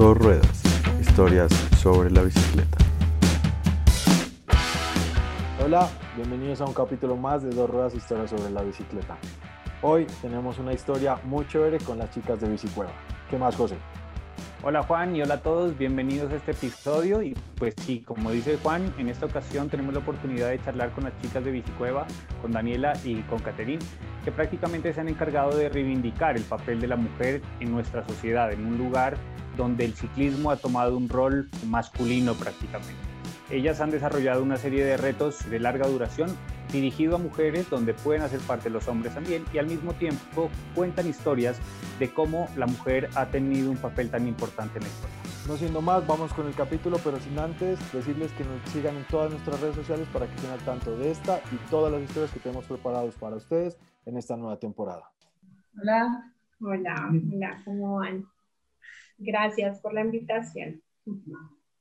Dos ruedas, historias sobre la bicicleta. Hola, bienvenidos a un capítulo más de Dos ruedas, historias sobre la bicicleta. Hoy tenemos una historia muy chévere con las chicas de Bicicueva. ¿Qué más, José? Hola Juan y hola a todos, bienvenidos a este episodio y pues sí, como dice Juan, en esta ocasión tenemos la oportunidad de charlar con las chicas de Bicicueva, con Daniela y con Caterín, que prácticamente se han encargado de reivindicar el papel de la mujer en nuestra sociedad, en un lugar donde el ciclismo ha tomado un rol masculino prácticamente. Ellas han desarrollado una serie de retos de larga duración dirigido a mujeres donde pueden hacer parte los hombres también y al mismo tiempo cuentan historias de cómo la mujer ha tenido un papel tan importante en la historia. No siendo más, vamos con el capítulo, pero sin antes decirles que nos sigan en todas nuestras redes sociales para que estén al tanto de esta y todas las historias que tenemos preparados para ustedes en esta nueva temporada. Hola, hola, hola, ¿cómo van? Gracias por la invitación.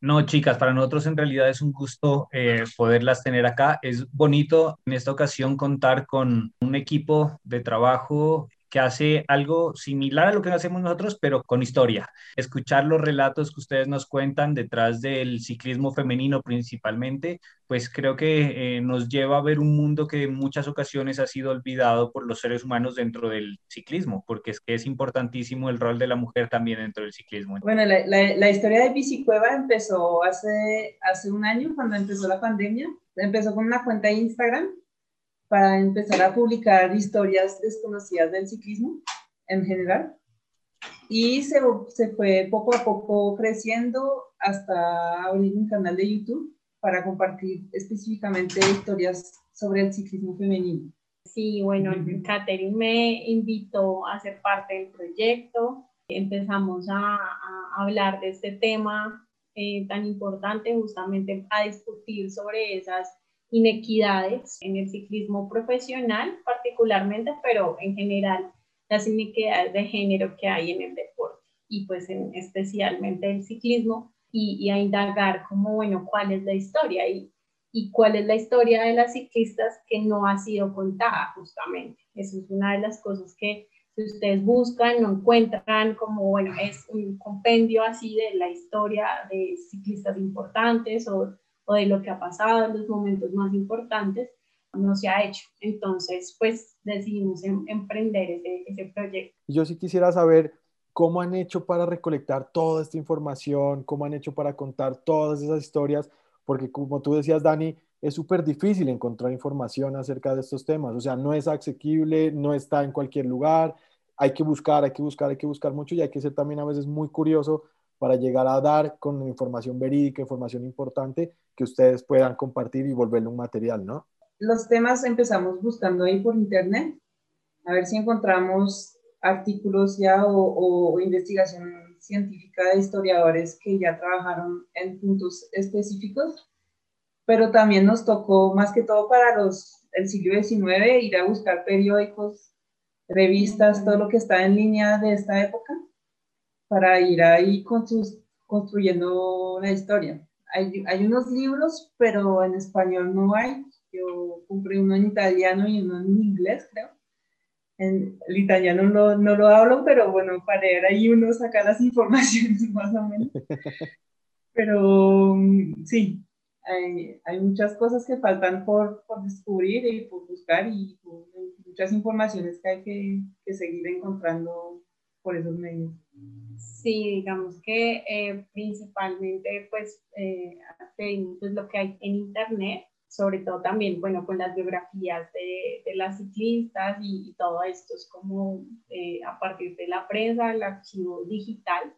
No, chicas, para nosotros en realidad es un gusto eh, poderlas tener acá. Es bonito en esta ocasión contar con un equipo de trabajo que hace algo similar a lo que hacemos nosotros, pero con historia. Escuchar los relatos que ustedes nos cuentan detrás del ciclismo femenino principalmente, pues creo que eh, nos lleva a ver un mundo que en muchas ocasiones ha sido olvidado por los seres humanos dentro del ciclismo, porque es que es importantísimo el rol de la mujer también dentro del ciclismo. Bueno, la, la, historia de Bicicueva empezó hace, hace un año, cuando empezó la pandemia. Empezó con una cuenta de Instagram para empezar a publicar historias desconocidas del ciclismo en general. Y se, se, fue poco a poco creciendo hasta abrir un canal de YouTube para compartir específicamente historias sobre el ciclismo femenino. Sí, bueno, Catherine me invitó a ser parte del proyecto. Empezamos a, a hablar de este tema eh, tan importante, justamente a discutir sobre esas inequidades en el ciclismo profesional particularmente, pero en general las inequidades de género que hay en el deporte y pues en, especialmente el ciclismo y, a indagar como, bueno, cuál es la historia y, y cuál es la historia de las ciclistas que no ha sido contada justamente. Eso es una de las cosas que si ustedes buscan, no encuentran como, bueno, es un compendio así de la historia de ciclistas importantes o o de lo que ha pasado en los momentos más importantes, no se ha hecho. Entonces, pues decidimos em, emprender ese, ese proyecto. Yo sí quisiera saber cómo han hecho para recolectar toda esta información, cómo han hecho para contar todas esas historias, porque como tú decías, Dani, es súper difícil encontrar información acerca de estos temas, o sea, no es asequible, no está en cualquier lugar, hay que buscar, hay que buscar, hay que buscar mucho y hay que ser también a veces muy curioso para llegar a dar con información verídica, información importante que ustedes puedan compartir y volverle un material, ¿no? Los temas empezamos buscando ahí por internet, a ver si encontramos artículos ya o, o investigación científica de historiadores que ya trabajaron en puntos específicos, pero también nos tocó más que todo para los el siglo XIX ir a buscar periódicos, revistas, todo lo que está en línea de esta época para ir ahí construyendo la historia. Hay, hay, unos libros, pero en español no hay. Yo compré uno en italiano y uno en inglés, creo. En, el italiano no, no lo hablo, pero bueno, para ir ahí uno saca las informaciones más o menos. Pero sí, hay, hay, muchas cosas que faltan por, por, descubrir y por buscar y muchas informaciones que hay que, que seguir encontrando por esos medios. Sí, digamos que eh, principalmente pues, eh, pues, lo que hay en internet, sobre todo también, bueno, con las biografías de, de las ciclistas y, todo esto es como eh, a partir de la prensa, el archivo digital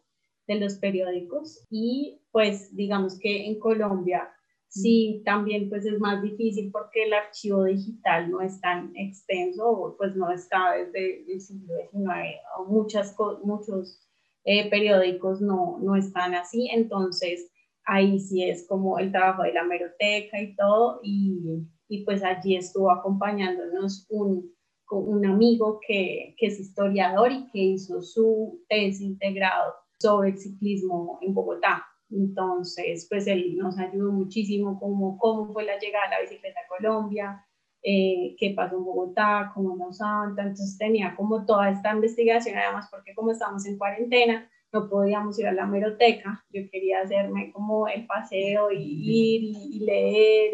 de los periódicos y pues digamos que en Colombia sí también pues es más difícil porque el archivo digital no es tan extenso, pues no está desde el siglo XIX, muchas, muchos eh, periódicos no, no están así, entonces ahí sí es como el trabajo de la meroteca y todo, y, y pues allí estuvo acompañándonos un, un amigo que, que, es historiador y que hizo su tesis integrado sobre el ciclismo en Bogotá. Entonces, pues él nos ayudó muchísimo como cómo fue la llegada de la bicicleta a Colombia, eh, qué pasó en Bogotá, cómo nos Santa, entonces tenía como toda esta investigación, además porque como estamos en cuarentena, no podíamos ir a la meroteca, yo quería hacerme como el paseo y ir y, leer,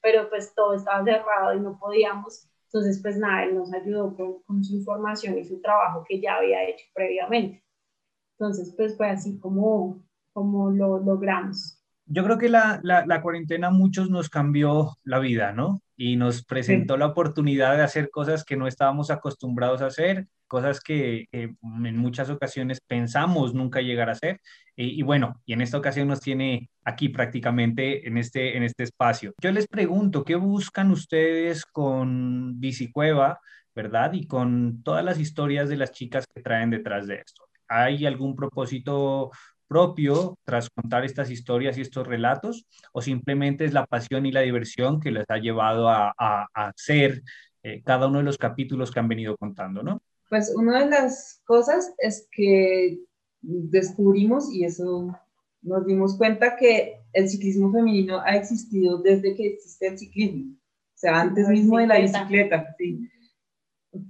pero pues todo estaba cerrado y no podíamos. Entonces, pues nada, él nos ayudó con, con, su información y su trabajo que ya había hecho previamente. Entonces, pues fue así como, como lo logramos. Yo creo que la, la, la cuarentena a muchos nos cambió la vida, ¿no? Y nos presentó la oportunidad de hacer cosas que no estábamos acostumbrados a hacer cosas que en muchas ocasiones pensamos nunca llegar a hacer. Y, bueno, y en esta ocasión nos tiene aquí prácticamente en este, en este espacio. Yo les pregunto, ¿qué buscan ustedes con Bicicueva, verdad? Y con todas las historias de las chicas que traen detrás de esto. ¿Hay algún propósito propio tras contar estas historias y estos relatos o simplemente es la pasión y la diversión que les ha llevado a, hacer eh, cada uno de los capítulos que han venido contando, ¿no? Pues una de las cosas es que descubrimos, y eso nos dimos cuenta, que el ciclismo femenino ha existido desde que existe el ciclismo, o sea, antes mismo de la bicicleta, sí.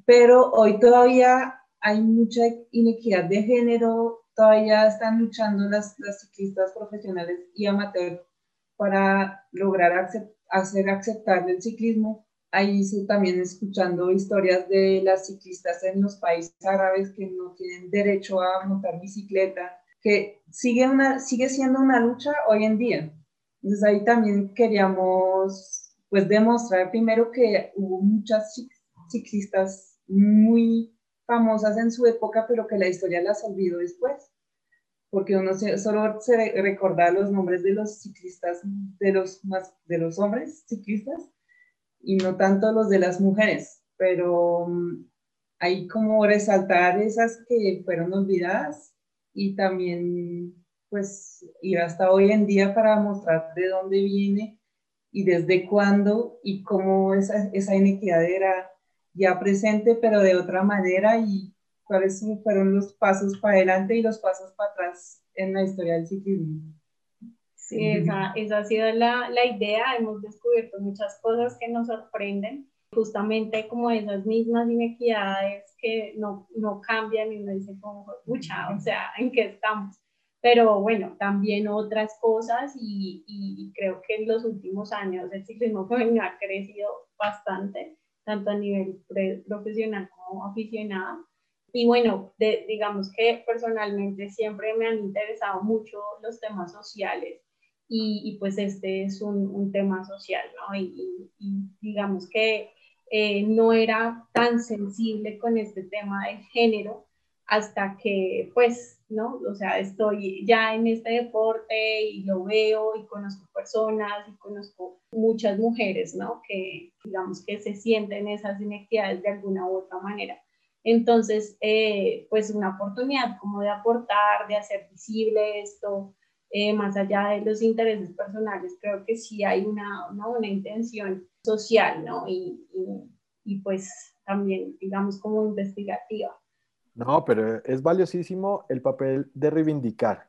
Pero hoy todavía hay mucha inequidad de género, todavía están luchando las, las ciclistas profesionales y amateurs para lograr hacer aceptar el ciclismo ahí también escuchando historias de las ciclistas en los países árabes que no tienen derecho a montar bicicleta, que sigue, una, sigue siendo una lucha hoy en día. Entonces ahí también queríamos pues demostrar primero que hubo muchas ciclistas muy famosas en su época, pero que la historia las olvidó después, porque uno solo se recuerda los nombres de los ciclistas, de los, de los hombres ciclistas, y no tanto los de las mujeres, pero mm, hay como resaltar esas que fueron olvidadas y también pues ir hasta hoy en día para mostrar de dónde viene y desde cuándo y cómo esa, esa inequidad era ya presente, pero de otra manera y cuáles fueron los pasos para adelante y los pasos para atrás en la historia del ciclismo. Sí, esa, esa ha sido la, la, idea. Hemos descubierto muchas cosas que nos sorprenden, justamente como esas mismas inequidades que no, no cambian y uno dice como, pucha, o sea, ¿en qué estamos? Pero bueno, también otras cosas y, y, creo que en los últimos años el ciclismo femenino ha crecido bastante, tanto a nivel profesional como aficionado. Y bueno, digamos que personalmente siempre me han interesado mucho los temas sociales y, pues este es un, un tema social, ¿no? Y, digamos que eh, no era tan sensible con este tema de género hasta que pues, ¿no? O sea, estoy ya en este deporte y lo veo y conozco personas y conozco muchas mujeres, ¿no? Que digamos que se sienten esas inequidades de alguna u otra manera. Entonces, eh, pues una oportunidad como de aportar, de hacer visible esto, eh, más allá de los intereses personales, creo que sí hay una, una, intención social, ¿no? Y, y, pues también, digamos, como investigativa. No, pero es valiosísimo el papel de reivindicar,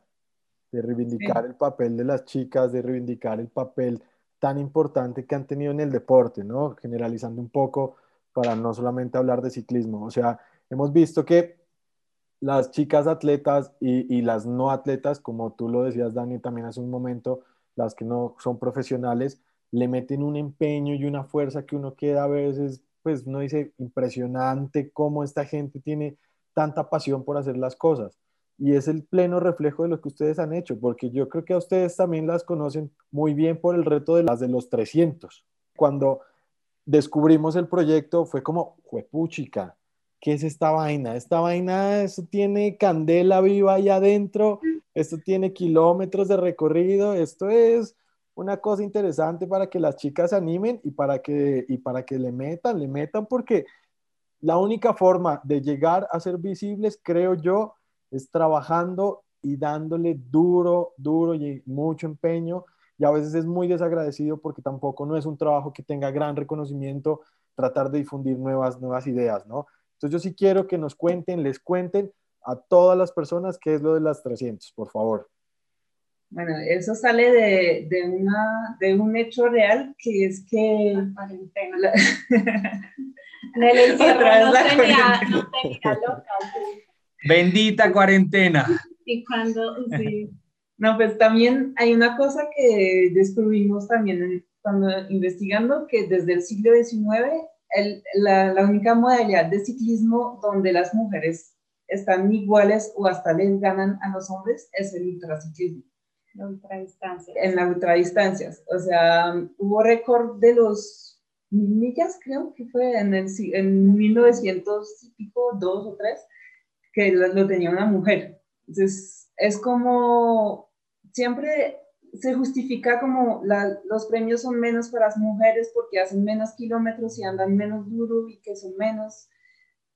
de reivindicar el papel de las chicas, de reivindicar el papel tan importante que han tenido en el deporte, ¿no? Generalizando un poco para no solamente hablar de ciclismo. O sea, hemos visto que las chicas atletas y, las no atletas, como tú lo decías, Dani, también hace un momento, las que no son profesionales, le meten un empeño y una fuerza que uno queda a veces, pues uno dice, impresionante cómo esta gente tiene tanta pasión por hacer las cosas. Y es el pleno reflejo de lo que ustedes han hecho, porque yo creo que a ustedes también las conocen muy bien por el reto de las de los 300. Cuando descubrimos el proyecto fue como, juepuchica, ¿qué es esta vaina? Esta vaina, eso tiene candela viva ahí adentro, esto tiene kilómetros de recorrido, esto es una cosa interesante para que las chicas se animen y para que, y para que le metan, le metan, porque la única forma de llegar a ser visibles, creo yo, es trabajando y dándole duro, duro y mucho empeño. Y a veces es muy desagradecido porque tampoco no es un trabajo que tenga gran reconocimiento tratar de difundir nuevas, nuevas ideas, ¿no? Entonces yo sí quiero que nos cuenten, les cuenten a todas las personas qué es lo de las 300, por favor. Bueno, eso sale de, de, una, de un hecho real que es que... La cuarentena. La... no, tenía, no tenía loca. Bendita cuarentena. Y cuando, sí. No, pues también hay una cosa que descubrimos también cuando investigando, que desde el siglo XIX la, la, única modalidad de ciclismo donde las mujeres están iguales o hasta les ganan a los hombres es el ultraciclismo. La ultradistancia. En la ultradistancias. O sea, hubo récord de los mil millas, creo que fue en, el, en 1900 y pico, dos o tres, que lo, tenía una mujer. Entonces, es como siempre se justifica como los premios son menos para las mujeres porque hacen menos kilómetros y andan menos duro y que son menos,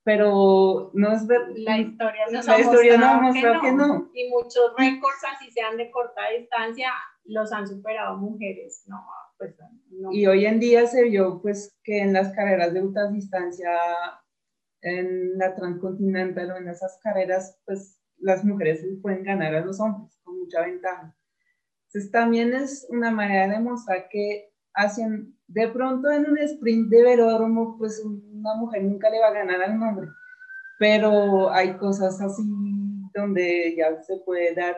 pero no es verdad. La historia nos la ha historia mostrado, que, no. Y muchos récords, así sean de corta distancia, los han superado mujeres, no, pues no. Y hoy en día se vio pues que en las carreras de ultra distancia, en la transcontinental o en esas carreras, pues las mujeres pueden ganar a los hombres con mucha ventaja. Entonces también es una manera de mostrar que hacen, de pronto en un sprint de velódromo, pues una mujer nunca le va a ganar al hombre, pero hay cosas así donde ya se puede dar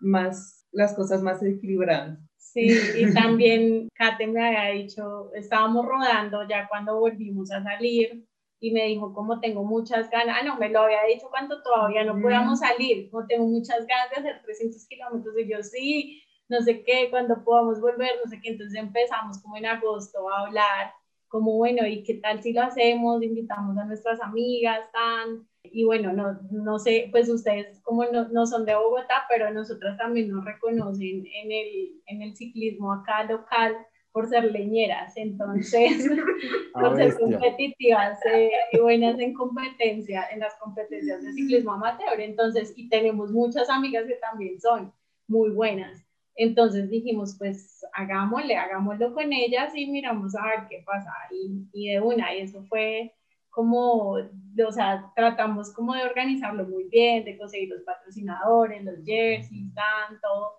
más, las cosas más equilibradas. Sí, y también Kate me había dicho, estábamos rodando ya cuando volvimos a salir y me dijo, como tengo muchas ganas, ah, no, me lo había dicho cuando todavía no podíamos salir, como tengo muchas ganas de hacer 300 kilómetros, y yo sí, no sé qué, cuando podamos volver, no sé qué. Entonces empezamos como en agosto a hablar, como bueno, ¿y qué tal si lo hacemos? Invitamos a nuestras amigas, tan. Y bueno, no, no sé, pues ustedes como no, no son de Bogotá, pero nosotras también nos reconocen en el, en el ciclismo acá local por ser leñeras, entonces, ah, por ser competitivas eh, y buenas en competencia, en las competencias de ciclismo amateur, entonces, y tenemos muchas amigas que también son muy buenas. Entonces dijimos, pues hagámosle, hagámoslo con ellas y miramos a ver qué pasa. Y, y de una, y eso fue como, o sea, tratamos como de organizarlo muy bien, de conseguir los patrocinadores, los jerseys, tanto.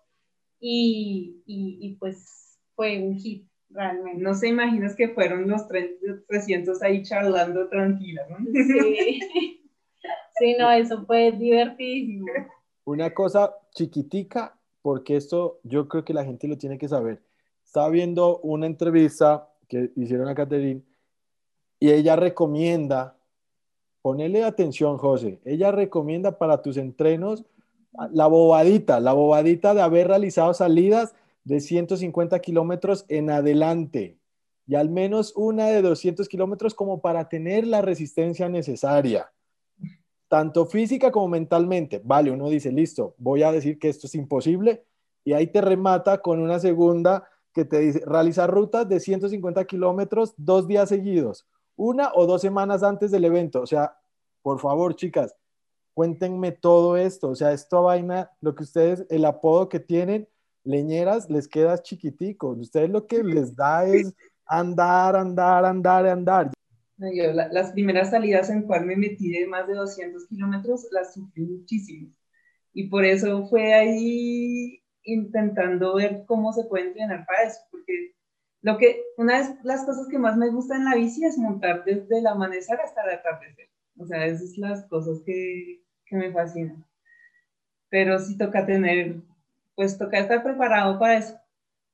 Y, y, y pues fue un hit realmente. No se imaginas que fueron los 300 ahí charlando tranquila, ¿no? Sí. sí, no, eso fue divertidísimo. Una cosa chiquitica porque esto yo creo que la gente lo tiene que saber. Estaba viendo una entrevista que hicieron a Catherine y ella recomienda, ponele atención, José, ella recomienda para tus entrenos la bobadita, la bobadita de haber realizado salidas de 150 kilómetros en adelante y al menos una de 200 kilómetros como para tener la resistencia necesaria tanto física como mentalmente. Vale, uno dice, listo, voy a decir que esto es imposible y ahí te remata con una segunda que te dice, realizar rutas de 150 kilómetros dos días seguidos, una o dos semanas antes del evento. O sea, por favor, chicas, cuéntenme todo esto. O sea, esta vaina, lo que ustedes, el apodo que tienen, leñeras, les queda chiquitico. Ustedes lo que les da es andar, andar, andar, andar las primeras salidas en cual me metí de más de 200 kilómetros las sufrí muchísimo. Y por eso fue ahí intentando ver cómo se puede entrenar para eso, porque lo que, una de las cosas que más me gusta en la bici es montar desde el amanecer hasta el atardecer. O sea, esas son las cosas que, que me fascinan. Pero sí toca tener, pues toca estar preparado para eso.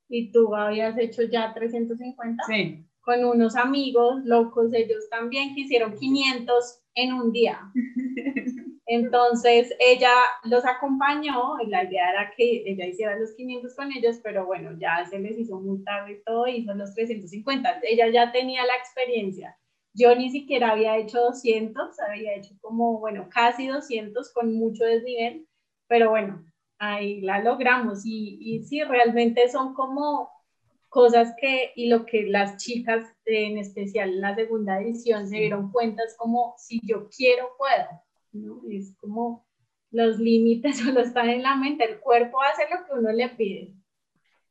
¿Y tú habías hecho ya 350? Sí con unos amigos locos, ellos también que hicieron 500 en un día. Entonces ella los acompañó y la idea era que ella hiciera los 500 con ellos, pero bueno, ya se les hizo muy tarde y todo, hizo los 350. Ella ya tenía la experiencia. Yo ni siquiera había hecho 200, había hecho como, bueno, casi 200 con mucho desnivel, pero bueno, ahí la logramos y, y sí, realmente son como cosas que, y lo que las chicas, en especial en la segunda edición, se dieron cuenta es como, si yo quiero, puedo, ¿no? Es como los límites solo están en la mente, el cuerpo hace lo que uno le pide.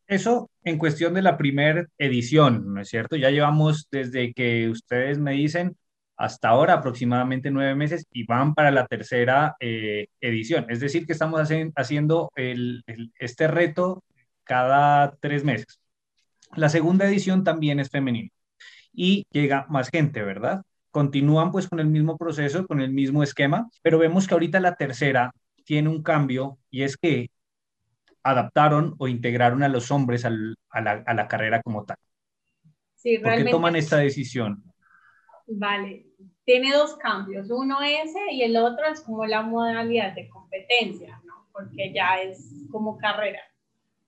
Eso en cuestión de la primera edición, ¿no es cierto? Ya llevamos desde que ustedes me dicen hasta ahora aproximadamente nueve meses y van para la tercera eh, edición. Es decir, que estamos haciendo este reto cada tres meses. La segunda edición también es femenina y llega más gente, ¿verdad? Continúan pues con el mismo proceso, con el mismo esquema, pero vemos que ahorita la tercera tiene un cambio y es que adaptaron o integraron a los hombres a, la, carrera como tal. Sí, ¿Por qué toman esta decisión? Vale, tiene dos cambios, uno ese y el otro es como la modalidad de competencia, ¿no? Porque ya es como carrera.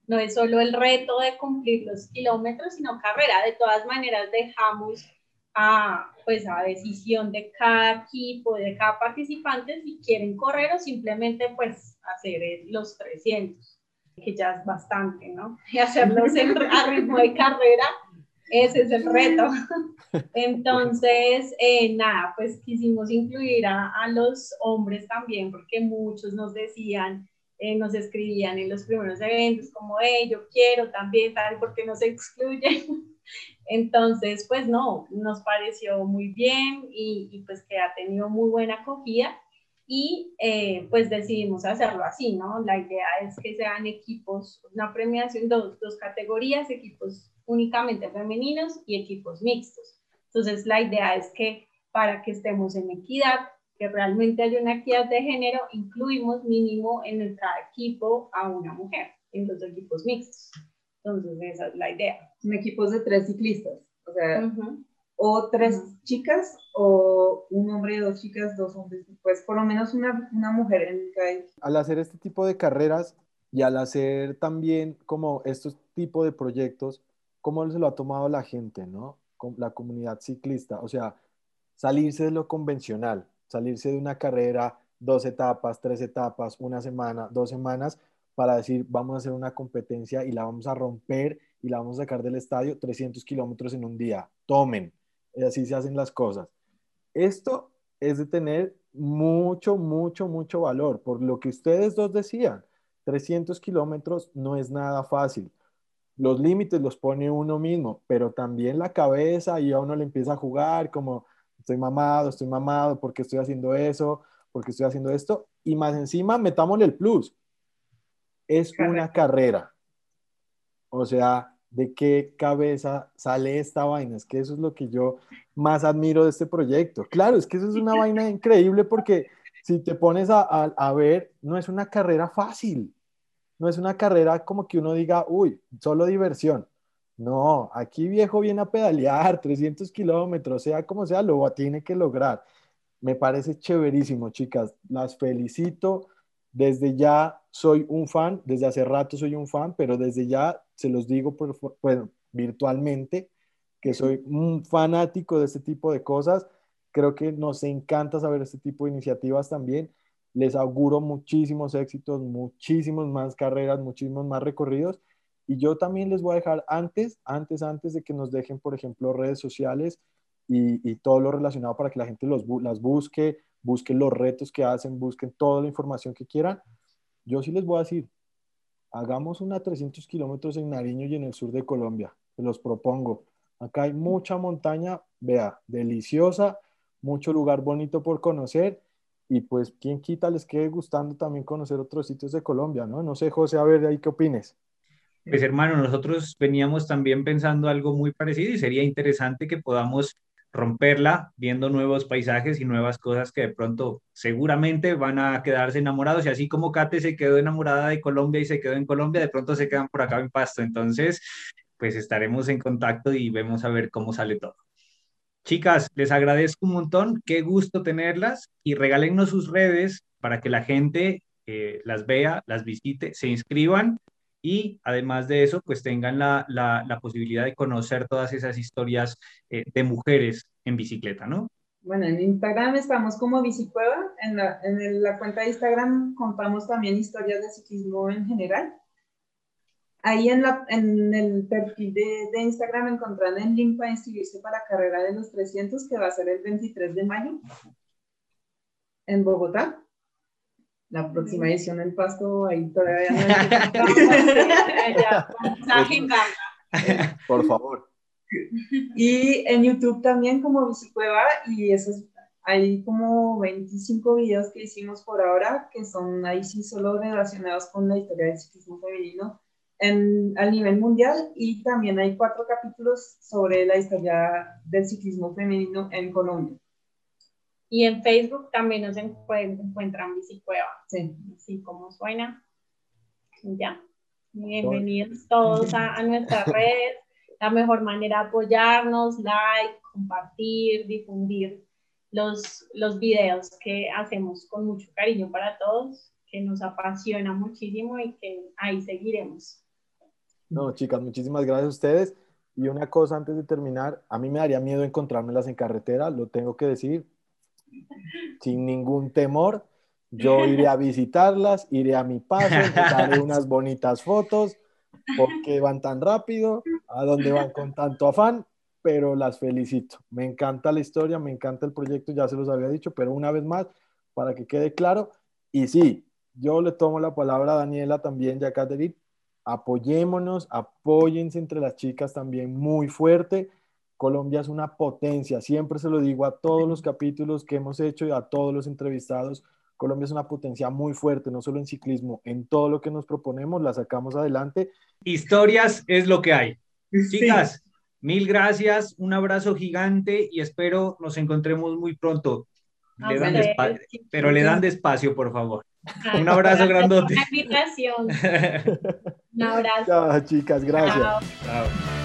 No es solo el reto de cumplir los kilómetros, sino carrera. De todas maneras, dejamos a, pues, a decisión de cada equipo, de cada participante, si quieren correr o simplemente pues hacer los 300, que ya es bastante, ¿no? Y hacerlos en, a ritmo de carrera, ese es el reto. Entonces, eh, nada, pues quisimos incluir a, a, los hombres también, porque muchos nos decían, eh, nos escribían en los primeros eventos como, hey, yo quiero también, tal, porque no se excluyen. Entonces, pues no, nos pareció muy bien y, pues que ha tenido muy buena acogida y eh, pues decidimos hacerlo así, ¿no? La idea es que sean equipos, una premiación, dos, dos categorías, equipos únicamente femeninos y equipos mixtos. Entonces, la idea es que para que estemos en equidad, que realmente haya una equidad de género, incluimos mínimo en nuestro equipo a una mujer en los equipos mixtos. Entonces, esa es la idea. Son equipos de tres ciclistas, o sea, o tres chicas, o un hombre y dos chicas, dos hombres, pues por lo menos una, una mujer en cada Al hacer este tipo de carreras y al hacer también como estos tipos de proyectos, ¿cómo se lo ha tomado la gente, no? La comunidad ciclista, o sea, salirse de lo convencional, salirse de una carrera, dos etapas, tres etapas, una semana, dos semanas, para decir, vamos a hacer una competencia y la vamos a romper y la vamos a sacar del estadio 300 kilómetros en un día. Tomen. Así se hacen las cosas. Esto es de tener mucho, mucho, mucho valor. Por lo que ustedes dos decían, 300 kilómetros no es nada fácil. Los límites los pone uno mismo, pero también la cabeza y a uno le empieza a jugar como estoy mamado, estoy mamado, porque estoy haciendo eso, porque estoy haciendo esto. Y más encima, metámosle el plus es una carrera. O sea, ¿de qué cabeza sale esta vaina? Es que eso es lo que yo más admiro de este proyecto. Claro, es que eso es una vaina increíble porque si te pones a, a, ver, no es una carrera fácil. No es una carrera como que uno diga, uy, solo diversión. No, aquí viejo viene a pedalear 300 kilómetros, sea como sea, lo tiene que lograr. Me parece chéverísimo, chicas. Las felicito desde ya soy un fan, desde hace rato soy un fan, pero desde ya se los digo por, virtualmente que soy un fanático de este tipo de cosas. Creo que nos encanta saber este tipo de iniciativas también. Les auguro muchísimos éxitos, muchísimas más carreras, muchísimos más recorridos. Y yo también les voy a dejar antes, antes, antes de que nos dejen, por ejemplo, redes sociales y, todo lo relacionado para que la gente los, las busque, busquen los retos que hacen, busquen toda la información que quieran. Yo sí les voy a decir, hagamos una 300 kilómetros en Nariño y en el sur de Colombia, se los propongo. Acá hay mucha montaña, vea, deliciosa, mucho lugar bonito por conocer y pues quién quita les quede gustando también conocer otros sitios de Colombia, ¿no? No sé, José, a ver de ahí qué opines. Pues hermano, nosotros veníamos también pensando algo muy parecido y sería interesante que podamos romperla viendo nuevos paisajes y nuevas cosas que de pronto seguramente van a quedarse enamorados y así como Kate se quedó enamorada de Colombia y se quedó en Colombia, de pronto se quedan por acá en Pasto. Entonces, pues estaremos en contacto y vemos a ver cómo sale todo. Chicas, les agradezco un montón, qué gusto tenerlas y regálennos sus redes para que la gente eh, las vea, las visite, se inscriban y además de eso, pues tengan la, la, posibilidad de conocer todas esas historias eh, de mujeres en bicicleta, ¿no? Bueno, en Instagram estamos como Bicicueva, en la, en la cuenta de Instagram contamos también historias de ciclismo en general. Ahí en, la, en el perfil de, de, Instagram encontrarán el link para inscribirse para la carrera de los 300 que va a ser el 23 de mayo en Bogotá. La próxima edición en Pasto, ahí todavía no Por favor. Y en YouTube también como Bicicueva y esos, hay como 25 videos que hicimos por ahora que son ahí sí solo relacionados con la historia del ciclismo femenino en, a nivel mundial y también hay cuatro capítulos sobre la historia del ciclismo femenino en Colombia. Y en Facebook también nos encuentran Bicicueva, sí. así como suena. Ya. Bienvenidos todos a, a nuestras redes. La mejor manera de apoyarnos, like, compartir, difundir los, los videos que hacemos con mucho cariño para todos, que nos apasiona muchísimo y que ahí seguiremos. No, chicas, muchísimas gracias a ustedes. Y una cosa antes de terminar, a mí me daría miedo encontrármelas en carretera, lo tengo que decir, sin ningún temor. Yo iré a visitarlas, iré a mi paso, daré unas bonitas fotos, porque van tan rápido, a dónde van con tanto afán, pero las felicito. Me encanta la historia, me encanta el proyecto, ya se los había dicho, pero una vez más, para que quede claro, y sí, yo le tomo la palabra a Daniela también, ya Catherine, apoyémonos, apóyense entre las chicas también muy fuerte. Colombia es una potencia, siempre se lo digo a todos los capítulos que hemos hecho y a todos los entrevistados. Colombia es una potencia muy fuerte, no solo en ciclismo, en todo lo que nos proponemos, la sacamos adelante. Historias es lo que hay. Chicas, mil gracias, un abrazo gigante y espero nos encontremos muy pronto. pero le dan despacio, por favor. Un abrazo grandote. invitación. Un abrazo. Chao, chicas, gracias. Chao.